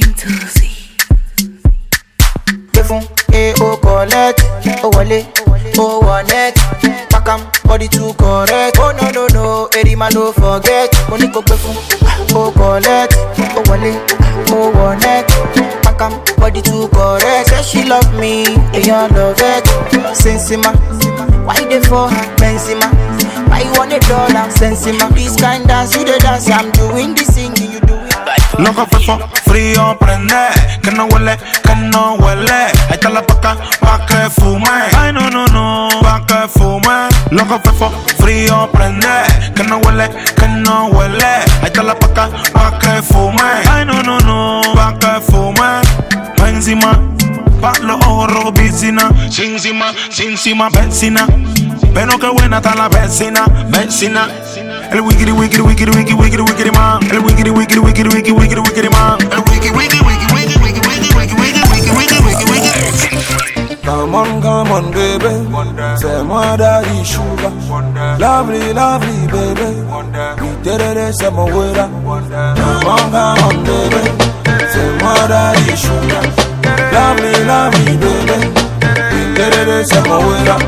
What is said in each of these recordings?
came to see. Devon, eh, oh, collect, oh, wale, oh, wallet. pakam body to correct. Oh, no, no, no, Edima don't forget. Only go perfume, eh, oh, collect, oh, wale, oh, wallet. pakam body to correct. Say she love me, eh, and I love it. Sensima, why they for her, Benzema? Why you want a dollar, Sensima? This kind dance, you the dance, I'm doing this thing, you do. Loco fefo, frío prende, que no huele, que no huele. Ahí está la paca, pa' que fume. Ay no no no, pa' que fume. Loco fefo, frío prende, que no huele, que no huele. Ahí está la paca, pa' que fume. Ay no no no, pa' que fume. Pa' encima, vecina. Pero qué buena está la vecina, vecina. El man. El man. El. Come on, come on, baby. Say moi daddy sugar. Lovely, lovely, baby. We did it, say my way Come on, come on, se moverá.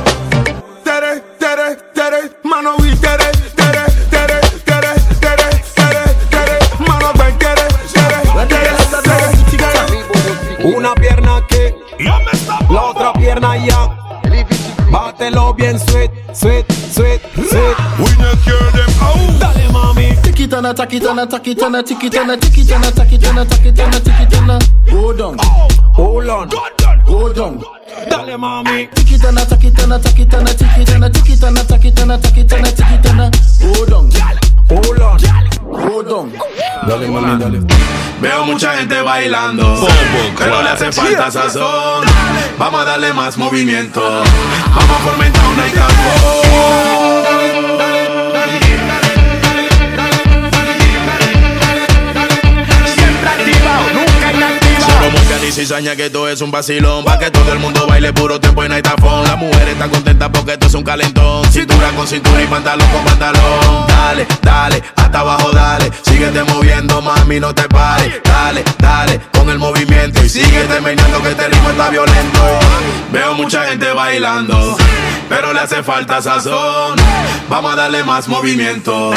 Tere, tere, tere, mano y tere, la otra pierna allá. Bátelo bien sweet, sweet, sweet, sweet. We not care them out. Dale mami. Tikitana, takitana, takitana, tikitana, tikitana, takitana, takitana, tikitana. Go down, oh, hold on, go down. Dale, mami. Chiquitana, taquitana, taquitana, chiquitana, chiquitana, taquitana, taquitana, chiquitana. Hold on. Hold on. Dale, mami, dale. Veo mucha gente bailando, pero le hace falta sazón. Vamos a darle más movimiento. Vamos a fomentar una y cizaña que todo es un vacilón. Pa' que todo el mundo baile puro tiempo y no hay tafón Las mujeres están contentas porque esto es un calentón. Cintura con cintura y pantalón con pantalón. Dale, dale, hasta abajo dale. Síguete moviendo mami, no te pares. Dale, dale, con el movimiento. Y síguete meneando que este ritmo está violento. Veo mucha gente bailando Pero le hace falta sazón. Vamos a darle más movimiento.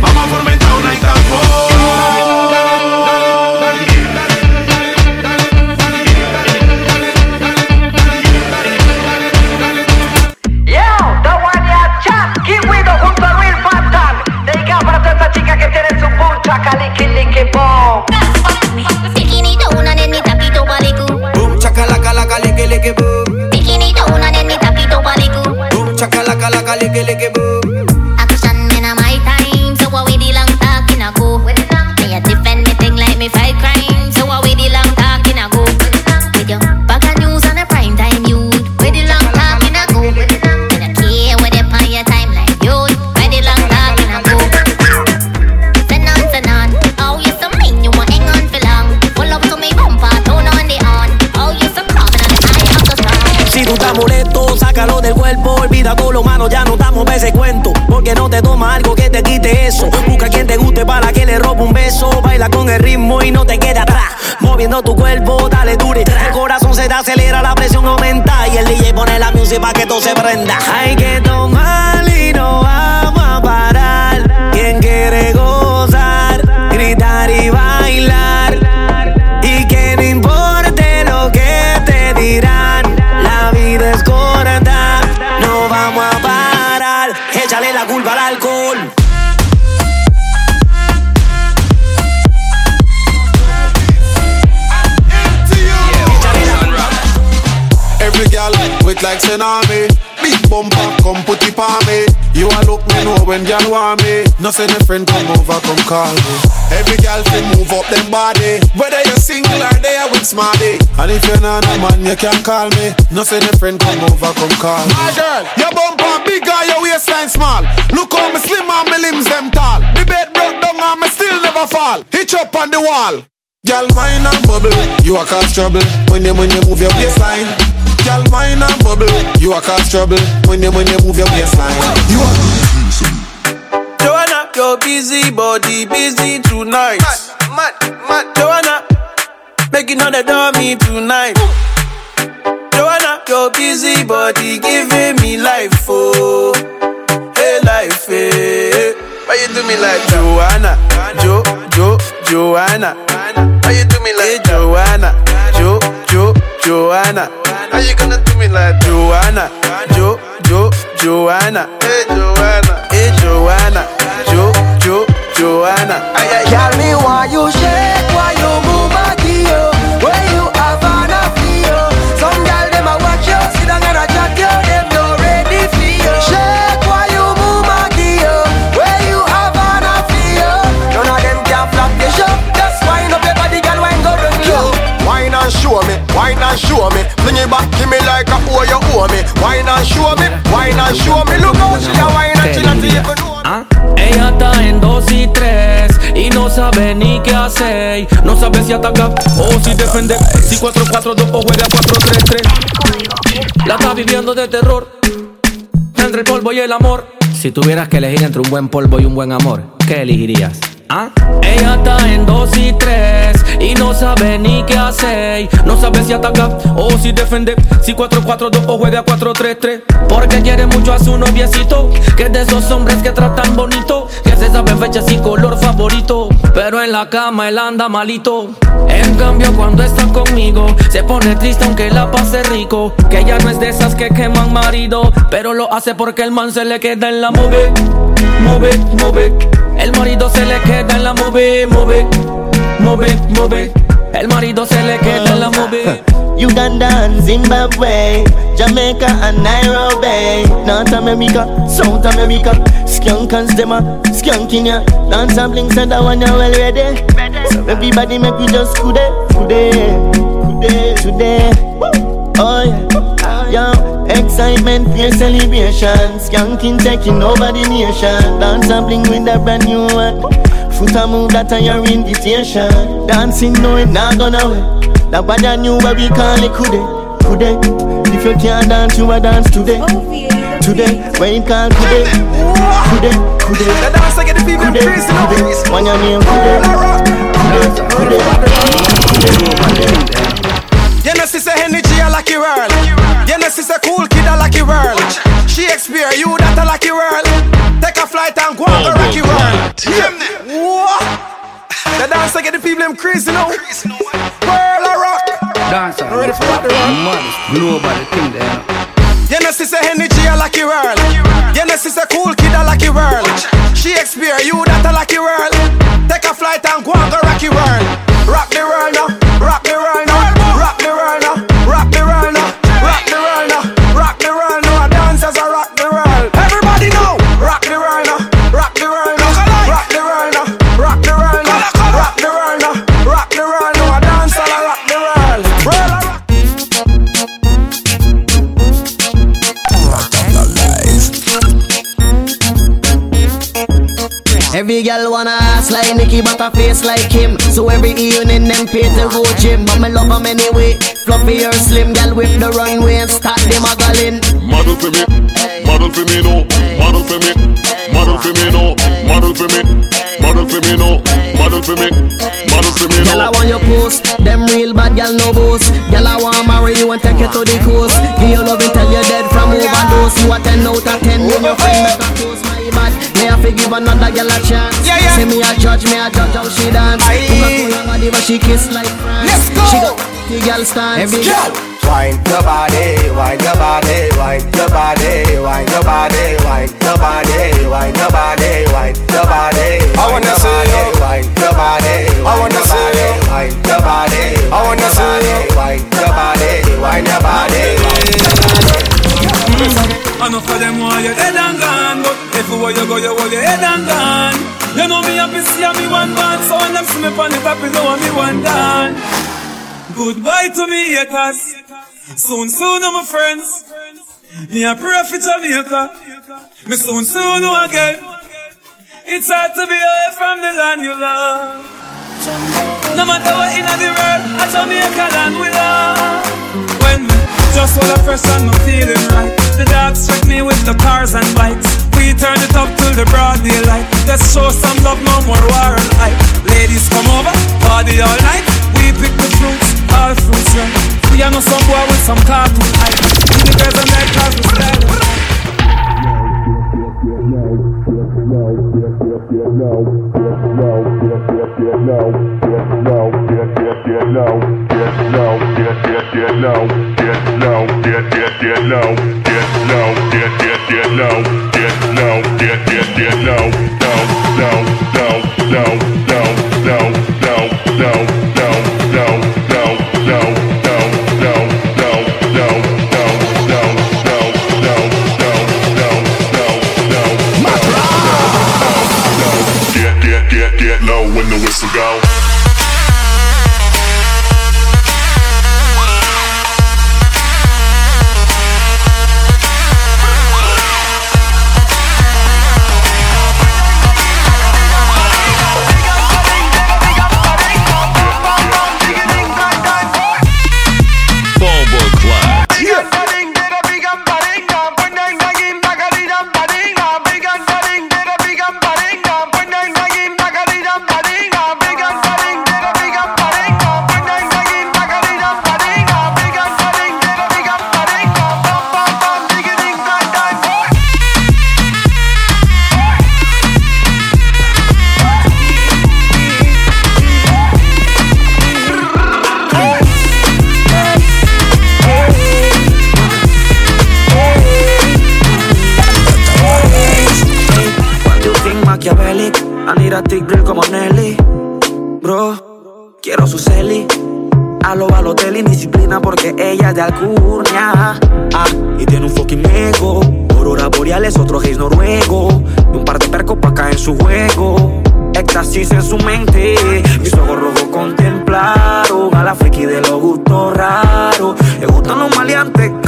Vamos a fomentar una tafón chaka licky licky boom. Bikini down and then me tap it over the goo. Boom chaka laka laka licky licky boom. Bikini down and then me tap it over the goo. Boom chaka laka laka licky licky boom. Un beso. Baila con el ritmo y no te quede atrás. Moviendo tu cuerpo, dale dure. El corazón se te acelera, la presión aumenta. Y el DJ pone la música para que todo se prenda. Hay que tomar y no vamos a parar. Quien quiere gozar, with like tsunami Big bumper, come put it on me. You a look me know when girl want me. No a friend come over, come call me. Every girl can move up them body. Whether you're single or there with smarty. And if you're not a man, you can call me. No a friend come over, come call me. My girl, your bumper big or your waistline small. Look how me slim and me limbs them tall. Me bed broke down and me still never fall. Hitch up on the wall. Girl, wine and bubble, you a cause trouble. When you when you move your waistline. Girl, wine and bubble, you a cause trouble when you when you move your waistline. You a Joanna, your busy body busy tonight. Mad, mad, mad. Joanna, Making all the dummy tonight. Joanna, your busy body giving me life, oh. Hey, life, hey. Why you do me like Joanna? Jo, Jo, Joanna. Why you do me like hey, Joanna? Jo, Jo, Joanna. How you gonna do me like Joanna? Jo, Jo, Joanna. Hey, Joanna. Hey, Joanna. Jo, Jo, Joanna. Ay, ay, Tell me why you shake, wine and show me. Bring it back, give me like a oh you owe me. Wine and show me, wine and show me. Look how she a wine and she not even know. ¿Ah? Ella está en dos y tres y no sabe ni qué hacer. No sabe si ataca o si defender. Si 4-4-2 o juega 4-3-3. La está viviendo de terror entre el polvo y el amor. Si tuvieras que elegir entre un buen polvo y un buen amor, ¿qué elegirías? ¿Ah? Ella está en dos y tres y no sabe ni qué hacer. No sabe si ataca o si defender. Si 4-4-2 o juega 4-3-3. Porque quiere mucho a su noviecito. Que es de esos hombres que tratan bonito. Que se sabe fechas y color favorito. Pero en la cama él anda malito. En cambio, cuando está conmigo, se pone triste aunque la pase rico. Que ella no es de esas que queman marido. Pero lo hace porque el man se le queda en la move. Move, move. El marido se le queda en la move, move, move, move. El marido se le queda en la move. Uganda and Zimbabwe, Jamaica and Nairobi, North America, South America, Skunkers them a skunking ya. Dance and bling said that one you well ready. So everybody make we just today, today, today, today. Oh yeah, yo, excitement, fear celebration, skanking taking over the nation. Dance and bling with a brand new one. Foot a move that on your invitation. Dancing no it not gonna wait. That bad and new where we call it kude, kude. If you can't dance, you a dance today, oh, today. When it call kude, kude, kude. The dancer get the people crazy now. kude. When your name kude, kude, kude. You know, sister energy a lucky world. You know, sister cool kid a lucky world. Shakespeare, you that a lucky world. Take a flight and go on the oh, rocky world. What? The dancer get the people them crazy now. World a rock. Dancer. Ready for what the rock? Nobody think that. You know, sister energy a lucky world. You know, sister cool kid a lucky world. Shakespeare, you that a lucky world. Take a flight and go on the rocky world. Face like him. So every evening them pay to go gym. But me love 'em anyway. Fluffy or slim, girl whip the runway and start them a gallin'. Model for me, model for me no, model for me, model for me no, model for me, model for me no, model for me, model for me Girl, I want your post. Them real bad girl no boast. Girl, I want marry you and take you to the coast. Give you love until you're dead from overdose. You a 10 out of 10 when your friend make a toast. My bad, me have to give another girl a chance. Yeah, yeah. See me a judge, me a judge how she dance. Aye. Coca-Cola body, but she kiss like France. Let's go. She got the girl stance. Every Girl. Wine your body, wine your body, wine your body, wine your body, wine your body, wine your body, wine your body. I wanna see you. Wine your body, I wanna see you. Wine your body, I wanna see you. Wine your body, wine your body. Enough of them want you dead and gone But everywhere you go, you hold your head and gone You know me happy see me one man. So when them see me on the top, you know me one down Goodbye to me haters Soon, soon, I'm my friends Me a for Jamaica. Me soon, soon, know again It's hard to be away from the land you love. No matter what in the world I A Jamaica land we love. When me just full of fresh and I'm feeling right the dots with me with the cars and bikes. We turn it up till the broad daylight. Let's show some love, no more war and hype. Ladies come over, party all night. We pick the fruits, all fruits right. We are no some boy with some cartoon hype. We the girls and night class style cause we style. Get, the whistle go.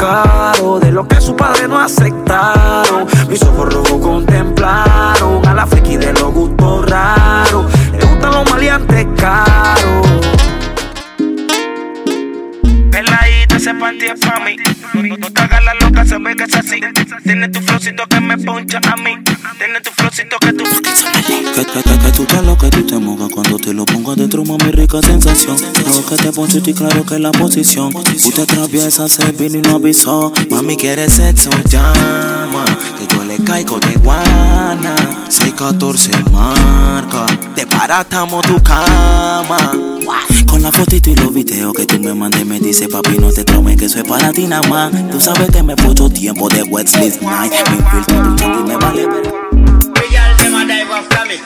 De lo que su padre no aceptaron. Mis ojos rojos contemplaron a la friki de los gustos raros. Le gustan los maleantes caros. Peladita, ese panty es pa' mí. No, te se ve que es así. Tiene tu flowcito que me poncha a mí. Tiene tu flowcito que tú. Que, que, que, que tú te lo que tú te mojas cuando te lo pongo adentro, mami, rica sensación. Lo que te poncho y claro que la posición. Usted atraviesa, se vino y no avisó. Mami, quiere sexo, llama. Que yo le caigo de guana. 614 marca. Te paratamos tu cama. Con la fotito y los videos que tú me mandes, me dice papi, no te traumes que eso es para ti nada más. Tú sabes que me puso tiempo de Wesley's Night. Me infiltro tu me vale ver. them a dive from it.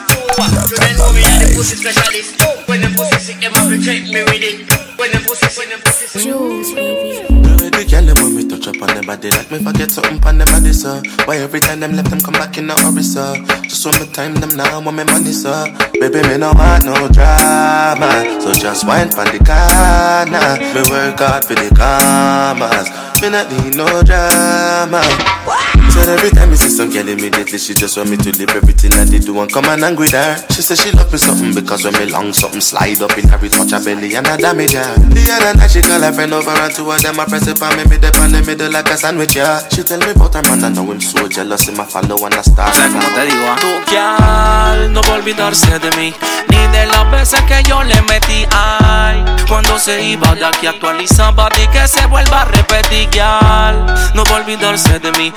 You then know me are the pussy specialist. When them pussy sick, them have to check me with it. When them pussy sick, them pussy sick. Jules, baby. The girl them want me touch up on them body like me forget something on them body, sir. Why every time them left them come back in a hurry, sir? Just want me time them now, want me money, sir. Baby, me no want no drama, so just wine for the corner. Me work hard for the commas, me not need no drama. So every time you see some girl immediately she just want me to leave everything that they do and come and with her. She say she love me something because when me long something slide up in her, it touch her belly and I damage her. The other night she call her friend over and two of them I press it on me, dip on the middle like a sandwich, yeah. She tell me about her man and now him so jealous, him a follow and I start. ¿Sabes cómo te digo? Tu gal no va a olvidarse de mí, ni de las veces que yo le metí. Ay, cuando se iba de aquí actualizaba y que se vuelva a repetir. Gal, no va a olvidarse de mí.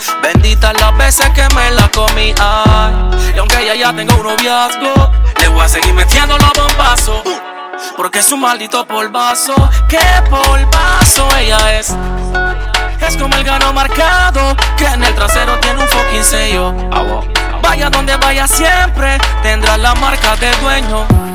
Las veces que me la comí. Ay, y aunque ella ya tenga un noviazgo, le voy a seguir metiendo los bombazos. Porque es un maldito polvazo, qué polvazo ella es. Es como el gano marcado que en el trasero tiene un fucking sello. Vaya donde vaya siempre tendrá la marca de dueño.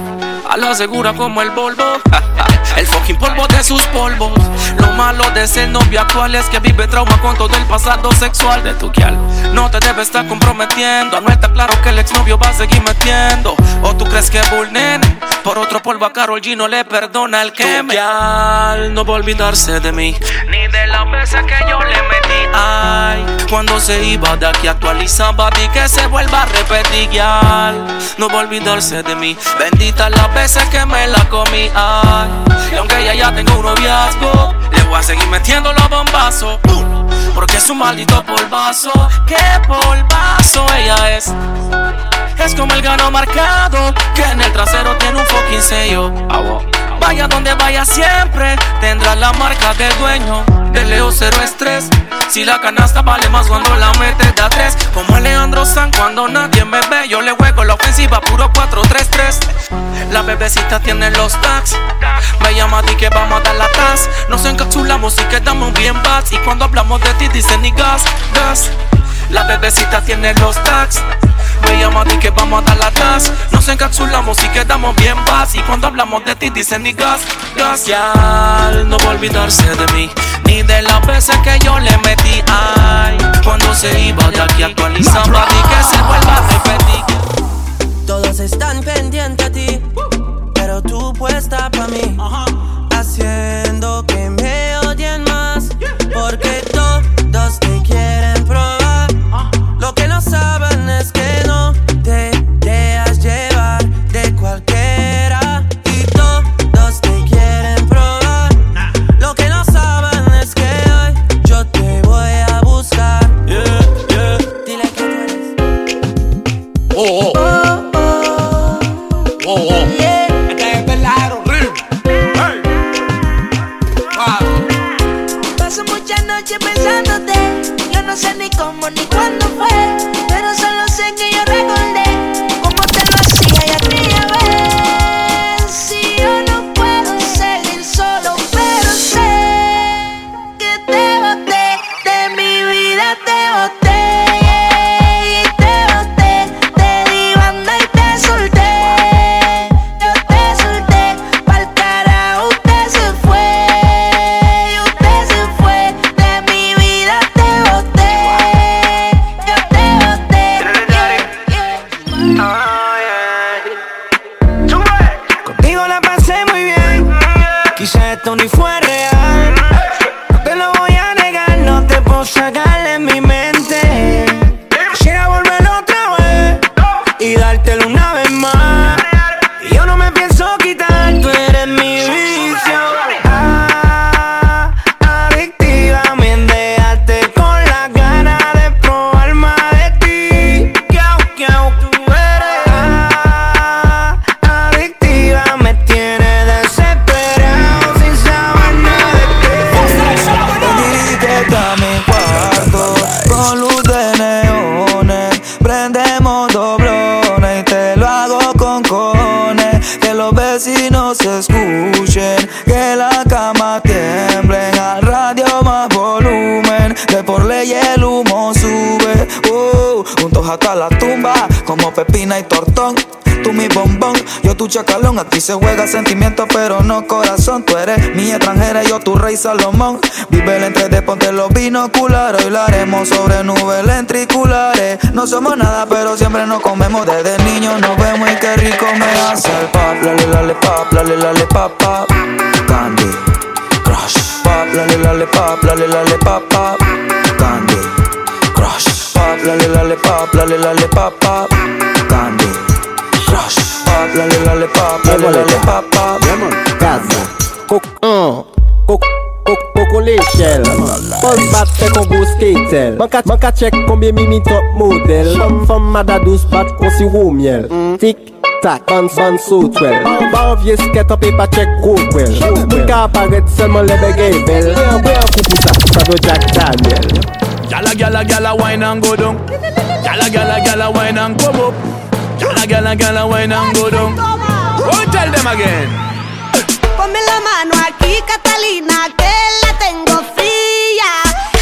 A lo asegura como el Volvo. El fucking polvo de sus polvos. Lo malo de ser novio actual es que vive trauma con todo el pasado sexual de tu kial. No te debe estar comprometiendo. No está claro que el exnovio va a seguir metiendo. O tú crees que Bull nene, por otro polvo a Carol G no le perdona el que me. No va a olvidarse de mí. Ni de las veces que yo le metí. Ay, cuando se iba de aquí actualizaba y que se vuelva a repetir. Kial no va a olvidarse de mí. Bendita las veces que me la comí. Ay, y aunque ella ya tenga un noviazgo, le voy a seguir metiendo los bombazos. Porque es un maldito polvazo. Qué polvazo ella es. ves como el gano marcado, que en el trasero tiene un fucking sello. Vaya donde vaya siempre, tendrá la marca del dueño. De Leo cero estrés. Si la canasta vale más cuando la metes de a tres. Como Alejandro San cuando nadie me ve, yo le juego la ofensiva puro 4-3-3. La bebecita tiene los tags. Me llama di que vamos a dar la tas. Nos encapsulamos y quedamos bien bats. Y cuando hablamos de ti dicen ni gas, gas. La bebecita tiene los tags. Me llama di que vamos a dar la tas. Nos encapsulamos y quedamos bien bats. Y cuando hablamos de ti dicen ni gas, gas. Ya no va a olvidarse de mí. Ni de las veces que yo le metí. Ay, cuando se iba de aquí actualizaba. Di que se vuelva a repetir. Todos están pendientes a ti, pero tú puesta pa' mí, haciendo que 哦哦 Aquí se juega sentimiento, pero no corazón. Tú eres mi extranjera, yo tu rey Salomón. Vive el entre de ponte los binoculares. Hoy lo haremos sobre nubes lentriculares. No somos nada, pero siempre nos comemos. Desde niños nos vemos y qué rico me hace el pop. Lale, lale, pop, lale, lale, pop, pop. Candy, crush. Pop, lale, lale, pop, lale, lale, pop, pop. Candy, crush. Pop, lale, lale, pop, lale, lale, pop, pop. Candy, crush. Pop, lale, lale, pop, lale, lale, pop, pop. Coco l'échelle Pose batte kon go skatel Man ka, uh, man ka check combien mimi top model Femme femme mada douce bat kon si roux miel Tic tac, ban ban so twel Ba an vie sket an pe pa check go kwel Moun ka aparet selman le begay bel Bwe an kou pou sa, sa do Jack Daniel. Gala, gala, gala, wine and go down. Gala, gala, gala, wine and come up. Gala, gala, gala, wine and go down. Go tell them again. Ponme la mano aquí, Catalina, que la tengo fría.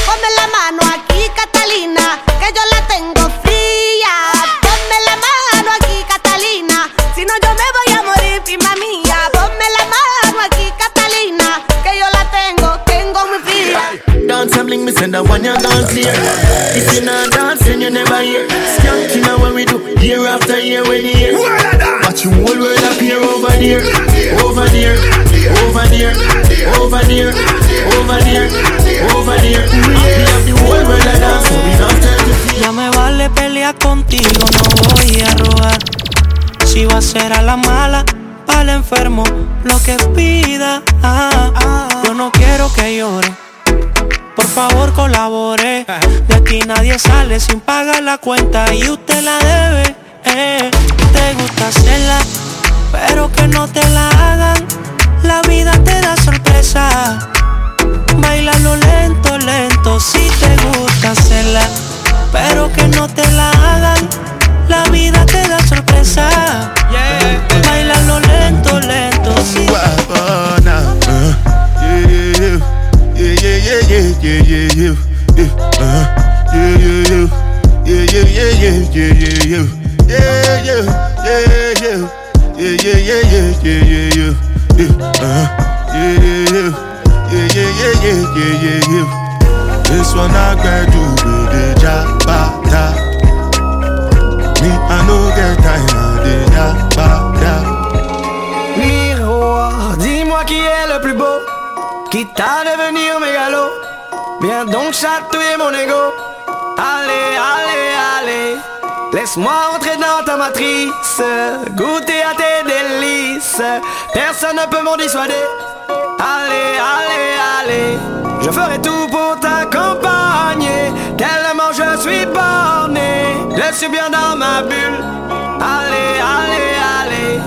Ponme la mano aquí, Catalina, que yo la tengo fría. Ponme la mano aquí, Catalina, si no yo me voy a morir, prima mía. Ponme la mano aquí, Catalina, que yo la tengo, tengo muy fría. Dance and bling, me send a one you dance clear. If you not dancing, you never hear. Skanking now what we do, year after year when you hear. Watch you whole world appear over there, over there, over there, over there, over there, over there. We have the whole world a dance, so we don't tell you. Ya me vale pelear contigo, no voy a robar. Si va a ser a la mala, al enfermo, lo que pida. Ah, ah. Yo no quiero que llore. Por favor colabore. De aquí nadie sale sin pagar la cuenta y usted la debe. eh. gusta hacerla, pero que no te la hagan. La vida te da sorpresa. Bailalo lento, lento, si te gusta hacerla, pero que no te la hagan. La vida te da sorpresa. Laisse-moi entrer dans ta matrice, goûter à tes délices. Personne ne peut m'en dissuader. Allez, allez, allez. Je ferai tout pour t'accompagner. Tellement je suis borné. Je suis bien dans ma bulle. Allez, allez, allez.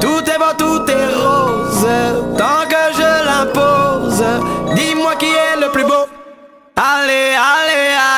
Tout est beau, tout est rose. Tant que je l'impose, dis-moi qui est le plus beau. Allez, allez, allez.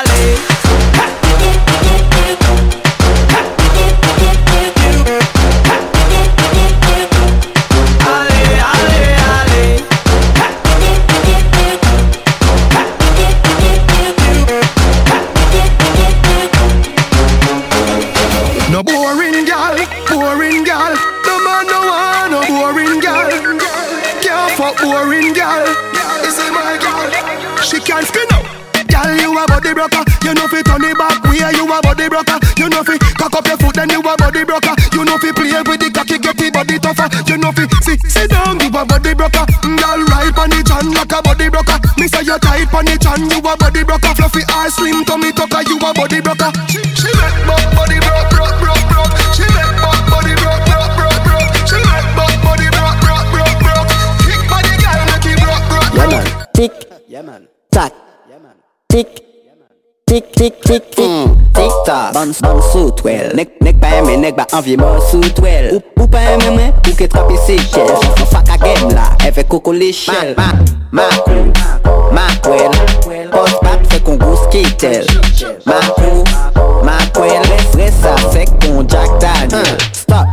You tight on the chan, you a body broker. Fluffy or slim tummy tucker, you a body broker. She, she make buck body broke, broke, broke, broke. She make buck body broke, broke, broke, broke. She make buck body broke, broke, broke, broke. Kick body girl, make it broke, broke, Yeah man, tick, yeah man, tac, tick, tick, tick, tick, tick, tick Mon soutwel Nek, nek pa eme, nek ba anvye mon soutwel ou, ou pa eme mwen, ou ke trapi se chel Fak a gem la, eve koko le chel Ma, ma, ma, ma kwel Pos pap se kon gous ki tel Ma kou, ma kwel Resre sa se kon Jack Daniel Stop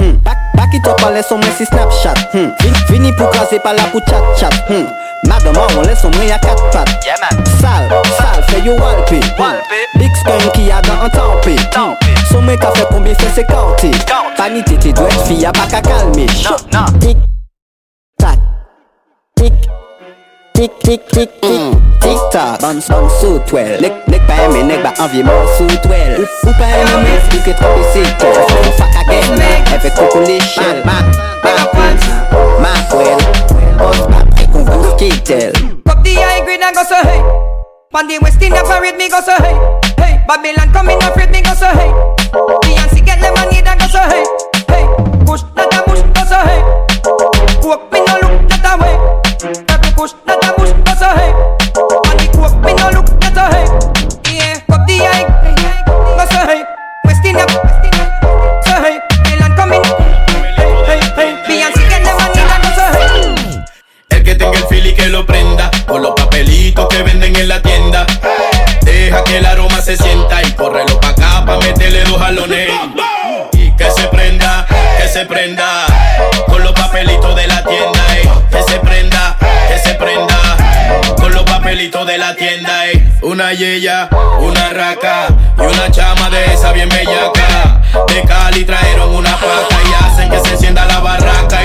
Bak, bak it up ale son mwen si Snapchat Vini pou kaze pa la pou chat chat Madame, on laisse sombrer à quatre pattes. Yeah, man. Sale, sale, fait you walpé. Walpé. Big Spain qui a dans un tempé. Tempé. Sommet qu'a fait combien fait ses quartiers. Panité, t'es douette, fille, a pas qu'à calmer. Non, non. Tic, tac. Tic, tic, tic, tic, tic. Tic tac, bounce, bounce, sous toile. Nec, nec, pas aimé, nec, bah envie, mort, sous toile. Ou, ou pas aimé, mais expliquer trop que c'est quoi. Fac à guerre, elle fait coucou les chiens. Ma, ma, ma, ma, ma, ma, vous skitel. Cup the high grade and go so hey. On the West Indian parade me go so hey. Hey, Babylon coming afraid me go so hey. Beyonce get lemonade and go so hey. Hey, push not a push go so hey. Coke me no look not a way. Every push not a push Con los papelitos que venden en la tienda. Deja que el aroma se sienta Y córrelo pa' acá pa' meterle dos jalones. Y que se prenda, que se prenda. Con los papelitos de la tienda ey. Que se prenda, que se prenda. Con los papelitos de la tienda ey. Una yeya, una raca Y una chama de esa bien bellaca. De Cali trajeron una paca Y hacen que se encienda la barraca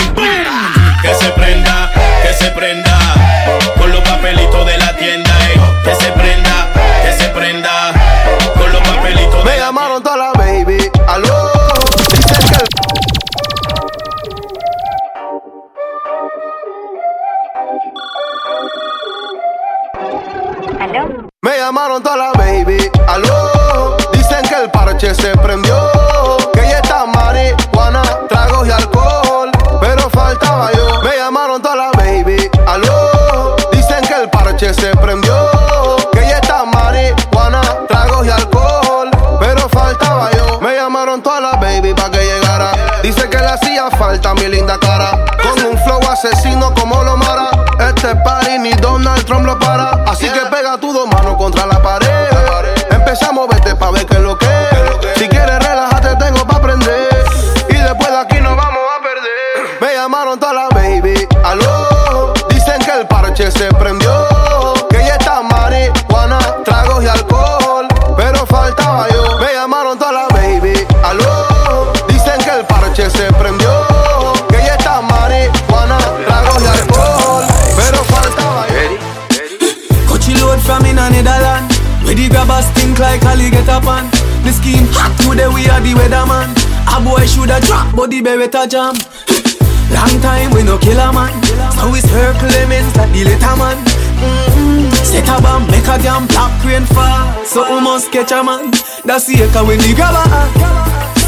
Netherland. Where the grabbers stink like Ali get up on. The scheme hot today we are the weatherman. A boy shoulda drop, but the beretta jam. Long time we no kill a man. So we circle lemons like the letter man. Mm-hmm. Set a bomb, make a damn black rain fall. So we must catch a man. That's the echo when the grabber.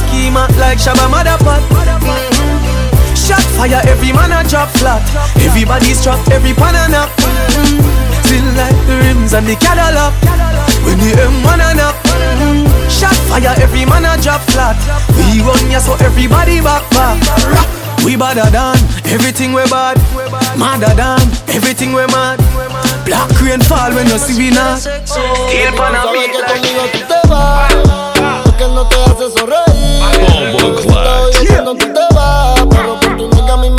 Schema like Shabba Motherpot. Mm-hmm. Shot fire, every man a drop flat. Everybody's trapped, every pan a knock. Mm-hmm. Still like the rims and the Cadillac. When the M1 a knock. Mm-hmm. Shot fire, every man a drop flat. We run ya so everybody back back. We badder than everything we bad. Madder than everything we mad. Black rain fall when you see we not. Kill pan a beat like. te vas, porque no te hace sonreír. Bombo Clat. Cuando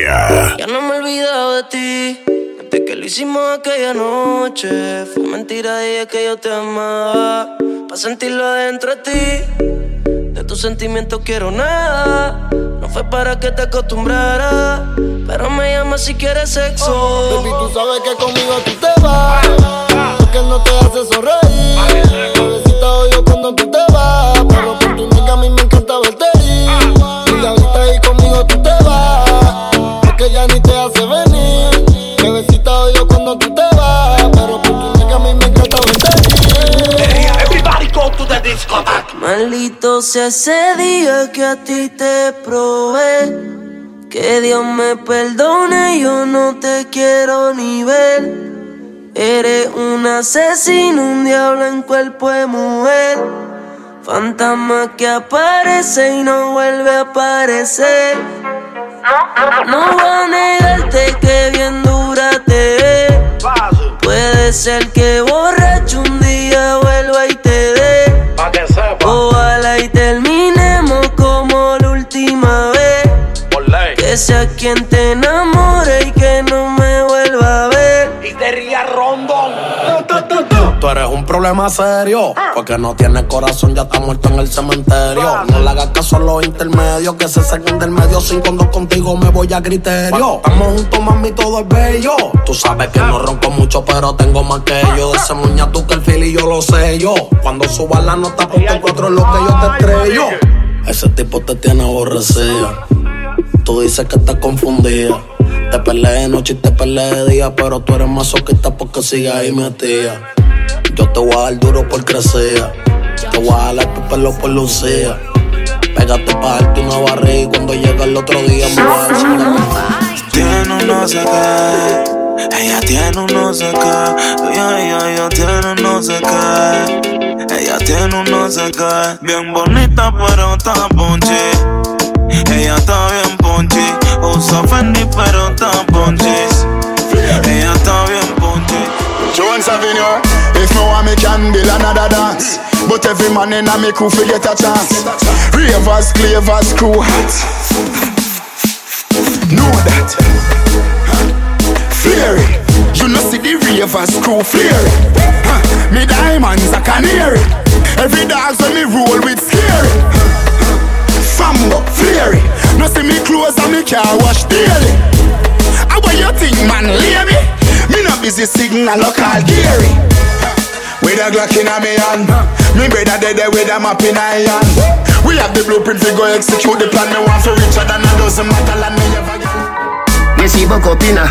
Ya no me he olvidado de ti. Desde que lo hicimos aquella noche. Fue mentira de que yo te amaba. Pa' sentirlo adentro de ti. De tus sentimientos quiero nada. No fue para que te acostumbrara. Pero me llama si quieres sexo. Baby, tú sabes que conmigo tú te vas, porque no te hace sonreír. Bebecita odio cuando tú te vas, pero por tu Maldito sea ese día que a ti te probé. Que Dios me perdone, yo no te quiero ni ver. Eres un asesino, un diablo en cuerpo de mujer. Fantasma que aparece y no vuelve a aparecer. No voy a negarte que bien dura te ve. Puede ser que borracho un día Que sea quien te enamore y que no me vuelva a ver. Y te ría rondón. Tú eres un problema serio, porque no tienes corazón, ya está muerto en el cementerio. No le hagas caso a los intermedios, que se saquen del medio. Sin cuando contigo me voy a criterio. Estamos juntos, mami, todo es bello. Tú sabes que no ronco mucho, pero tengo más que yo. De ese muña tú que el fil y yo lo sé yo. Cuando subas la nota, ponte el cuatro es lo que yo te estrello. Ese tipo te tiene aborrecida. Tú dices que estás confundida. Te peleé de noche y te peleé de día, pero tú eres masoquista porque sigues ahí metida. Yo te voy a dar duro por crecer. Te voy a jalar tu pelo por lucía. Pégate pa' darte una barriga y cuando llega el otro día me voy a decir Tiene un no sé qué. Ella tiene un no sé qué. Ella, tiene un no sé qué. Ella tiene un no sé qué. Bien bonita, pero está ponchi. Ella está bien ponchi. Usa Fendi, pero está ponchi. Ella está bien ponchi. Jones Avenue. If me want me can build another dance. But every man in a me crew get a chance. Ravers, clavers, crew hot. Know that. Flary. You know see the ravers crew flary. Huh. Me diamonds a canary. Every dog when me roll with scary. Fambo, flary. No see me clothes and me car wash daily. How what you think, man? Lay me. Me no busy signal local Gary. With a Glock in a me hand Me brother dead there with a map in a hand We have the blueprint to go execute the plan Me want for richer than a dozen metal and me ever get We see Bokopina.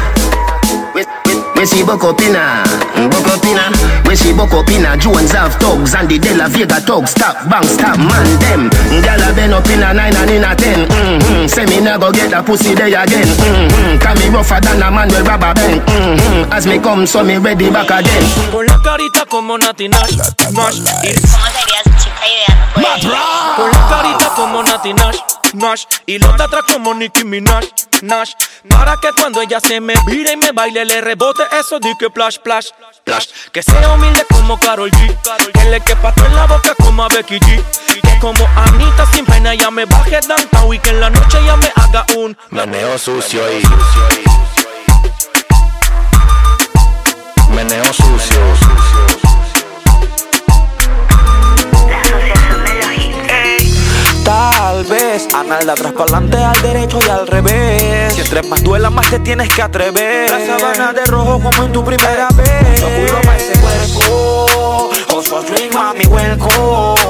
We, we, we see Bokopina. Bokopina. We see Bokopina. Jones have thugs and the De La Vega thugs. Stop, bang, stop, man, them. Gyal a been up in a nine and in a ten. Mm-hmm. Say me nah go get a pussy day again. Mm-hmm. Can me rougher than a man with rubber band. Mm-hmm. As me come, so me ready back again. Con la carita como Nati Nash, Nash y- ¿Cómo serías chica ideal? Con la carita como Nati Nash, Nash. Y lo atrás como Nicki Minaj, Nash. Para que cuando ella se me vire y me baile, le rebote eso de que plash, plash, plash. Que sea humilde como Carol G. Que le quepa en la boca como a Becky G. Que como Anita sin pena ya me baje downtown y que en la noche ya me haga un meneo sucio y meneo sucio. Tal vez a nalda atrás para adelante, al derecho y al revés. Si entre más duela, más te tienes que atrever. La sabana de rojo como en tu primera vez. Yo culo pa' ese cuerpo. Oso swing, mami, welcome.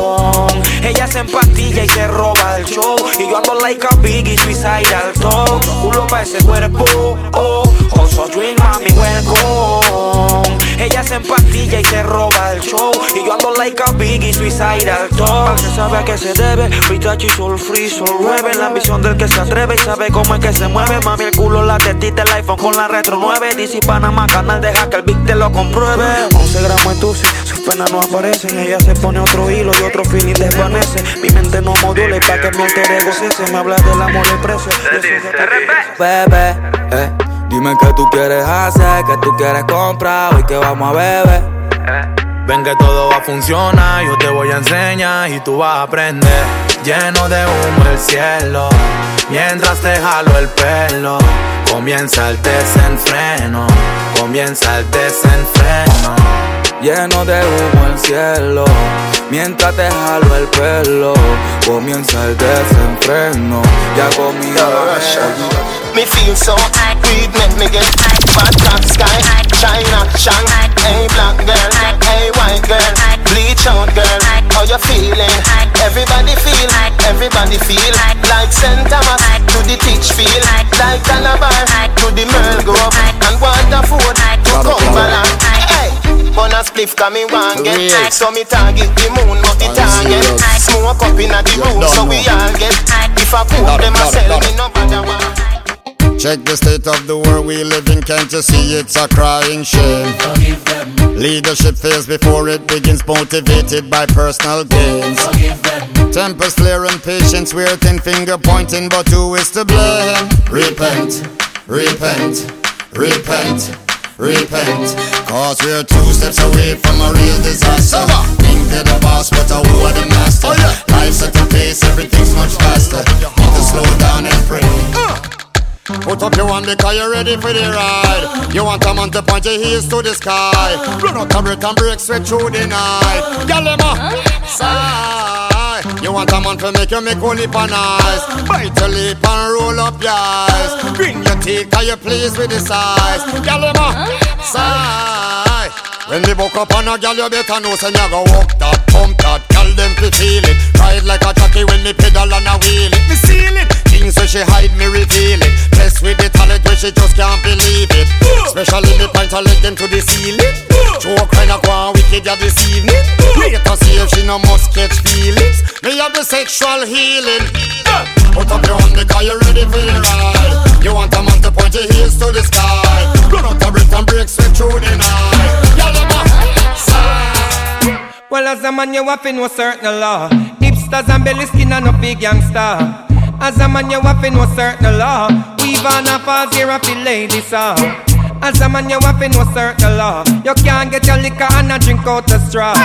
Ella se empastilla y se roba el show. Y yo ando like a biggie, suicide al top. Culo pa' ese cuerpo. Oh, oso swing, mami, welcome. Ella se empastilla y se roba el show. Y yo ando like a biggie, suicide al top. Que sabe a qué se debe. Fritachi, sol free, sol nueve. La ambición del que se atreve y sabe cómo es que se mueve. Mami, el culo, la tetita, el iPhone con la retro 9. DC Panamá, canal, deja que el big te lo compruebe. 11 gramos de tusi, sus penas no aparecen. Ella se pone otro hilo y otro feeling desvanece. Mi mente no modula y pa' que mi alter ego cese. Me habla del amor y el precio. Bebé, eh, dime qué tú quieres hacer, qué tú quieres comprar, hoy que vamos a beber. Ven que todo va a funcionar, yo te voy a enseñar y tú vas a aprender. Lleno de humo el cielo, mientras te jalo el pelo. Comienza el desenfreno, comienza el desenfreno. Lleno de humo el cielo, mientras te jalo el pelo, comienza el desenfreno. Ya conmigo. Me feel so weed make me get bad top sky China, Shang Hey black girl, hey white girl Bleach out girl, how you feeling? Everybody feel, everybody feel Like St. Thomas to the teach feel Like Calabar to the Merl Grove And Waterford to Cumberland Bun a spliff cause me want get So me target the moon but the target Smoke up inna the room so we all get If I put them a sell me no bother one Check the state of the world we live in, can't you see it's a crying shame? Leadership fails before it begins, motivated by personal gains. Tempers flare and patience, waiting, finger pointing, but who is to blame? Repent, repent, repent, repent. Cause we're two steps away from a real disaster. Think they're the boss, but I who are the master? Life's at a pace, everything's much faster. Need to slow down and pray. Put up your one because you're ready for the ride. You want a man to point your heels to the sky. Run out a break and break straight through the night. Galema, You want a man to make you make one lip and eyes. Bite your lip and roll up your eyes. Bring your teeth cause you're pleased with the size. Galema, sigh. When they woke up on a gal, you better know say you go walk that, pump that, gal them fi feel it. Ride like a jockey when me pedal and a wheel it. Me seal it. Things so she hide me reveal it. Blessed with the talent when she just can't believe it. Uh. Especially me point her leg them to the ceiling. Uh. Joke when I go on wicked ya this evening. Uh. Wait to see if she no must catch feelings. Me have the sexual healing. Put up your hand because you're ready for the ride. You want a man to point your heels to the sky. Run out a break and break straight through the night. Y'all Well, as a man, you have to know certain law. Hipsters and belly skin and no big gangster. As a man, you have to know certain law. Weave on a falls here, a ladies saw. As a man, you have to know certain law. You can't get your liquor and a drink out the straw.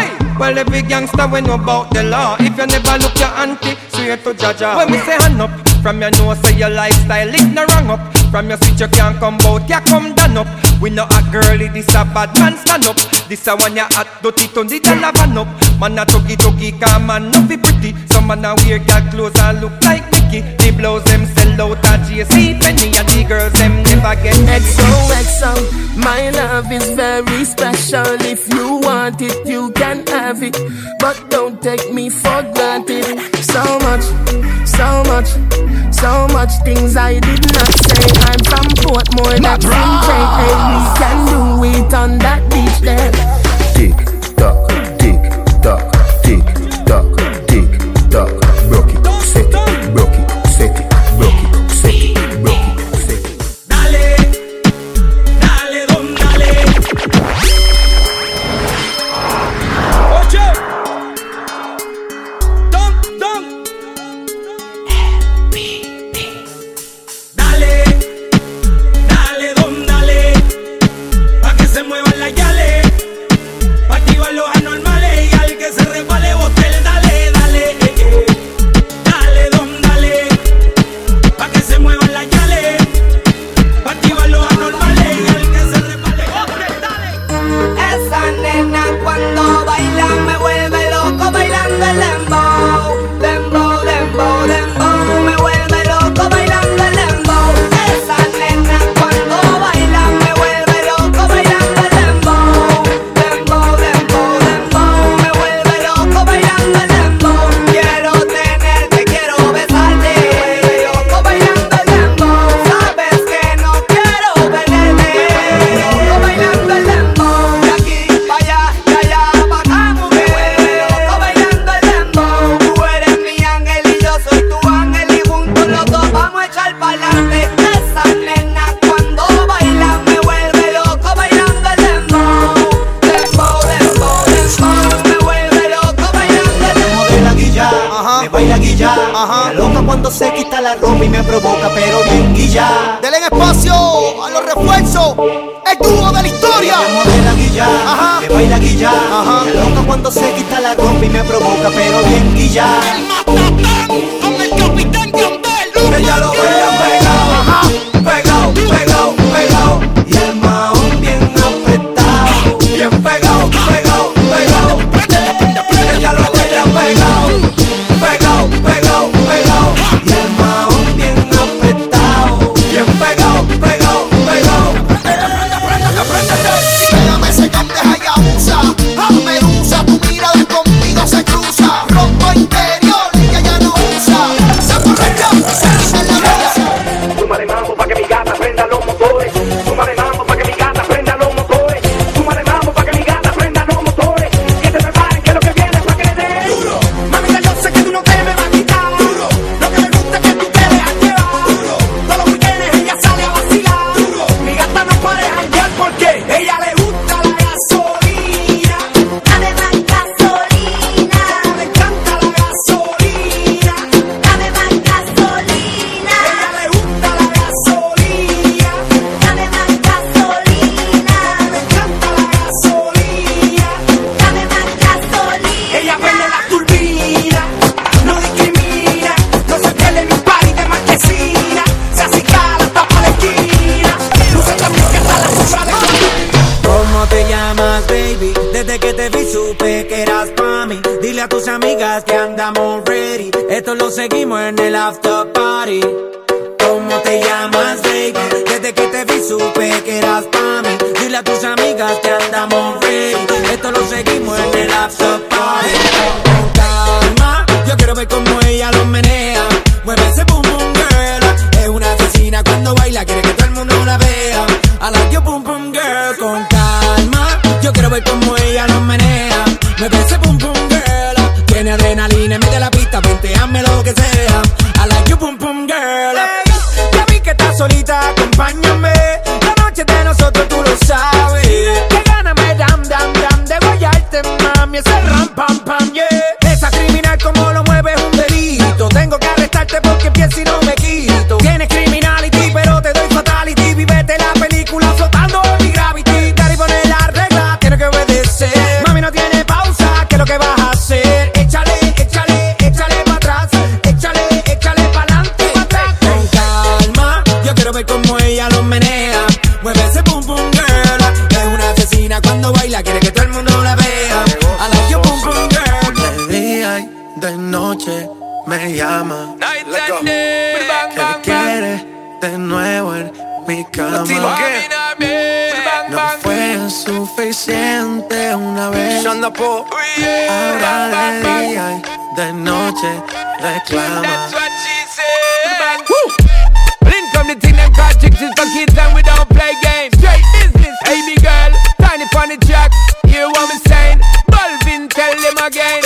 Well, every gangster we know about the law. If you never look your auntie, swear to Jaja. When we say hand up, from your nose, say your lifestyle is no wrong up. From your switch, you can't come out, you come down up. We know a girlie, this a bad man stand up. This a one ya hot, dirty turn the dollar van up. Man a tuggy tuggy, come man no be pretty. Some man a wear girl clothes and look like Mickey. The blouse them sell out a JC Penney and the girls them never get XOXO, my love is very special. If you want it, you can have it. But don't take me for granted. So much, so much, so much things I did not say. I'm from Portmore, that's in Craig. Hey, we can do it on that beach there. Tick tock, tick tock, tick tock, tick tock. pero bien y ya. Amigas que andamos ready. Esto lo seguimos en el after party. ¿Cómo te llamas, baby? Desde que te vi supe que eras pa' mí. Dile a tus amigas que andamos ready. Esto lo seguimos en el after party. Con calma, yo quiero ver cómo ella lo menea. Me llama. Que quiere de nuevo en mi cama. No fue suficiente una vez. Ahora de día y de noche reclama. Come the thing them call chicks is for kids and we don't play games. Straight business, big girl, tiny funny jack. Hear what me saying? Balvin, tell them again.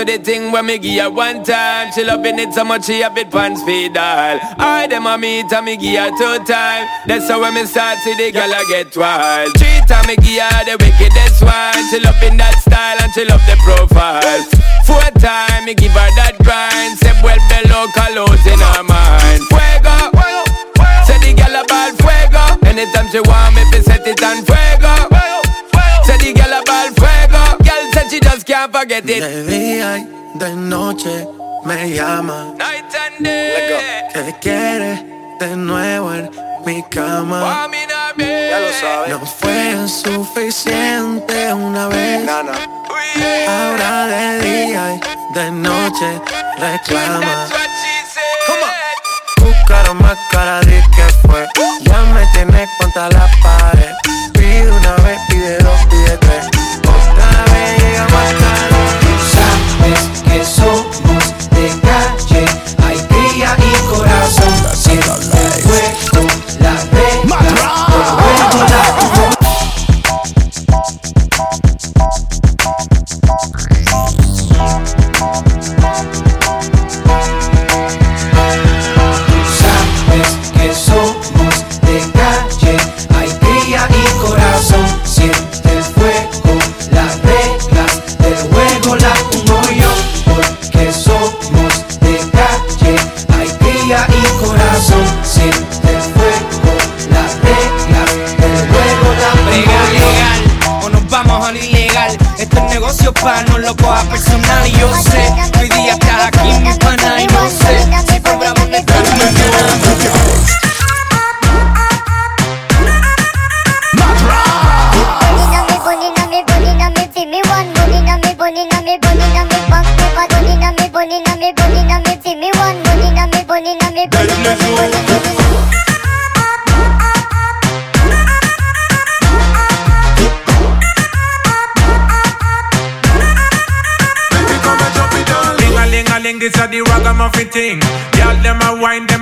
To the thing when me give her one time. She loving it so much she have it feed all. I them a meet and me give her two time. That's how when me start see the girl I get wild. Three time me give her the wickedest one. She loving that style and she love the profile. Four time me give her that grind. Say well below colors in her mind. Fuego, say the girl about fuego. Anytime she want me, be set it on fuego. Say the girl about fuego. Girl said she just can't forget it. De día y de noche me llama. Night and day. Que quiere de nuevo en mi cama. Ya lo sabes. No fue suficiente una vez. Ahora de día y de noche reclama. Buscaron más cara de que fue. Ya me tienes contra la pared.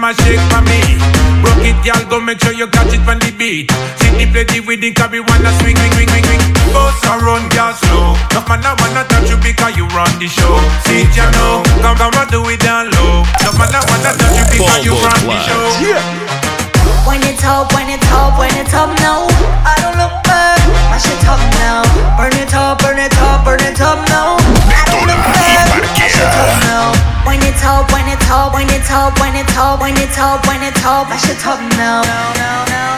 a shake for me. Rock it, y'all, go make sure you catch it from the beat. See the play the wedding, cause we wanna swing, swing, swing, swing, swing. Boss run, y'all slow. No man, I wanna touch you because you run the show. See, ya know, come, come on, do it down low. No man, I wanna touch you because you run the show. Yeah. When it's up, when it's up, when it's up now, I don't look back. My shit up now. Burn it up, burn it up, burn it up now. I don't look back. My shit up now. When it's up, when it's up, when it's up when it's told, when it's told, I should told no. no, no, no.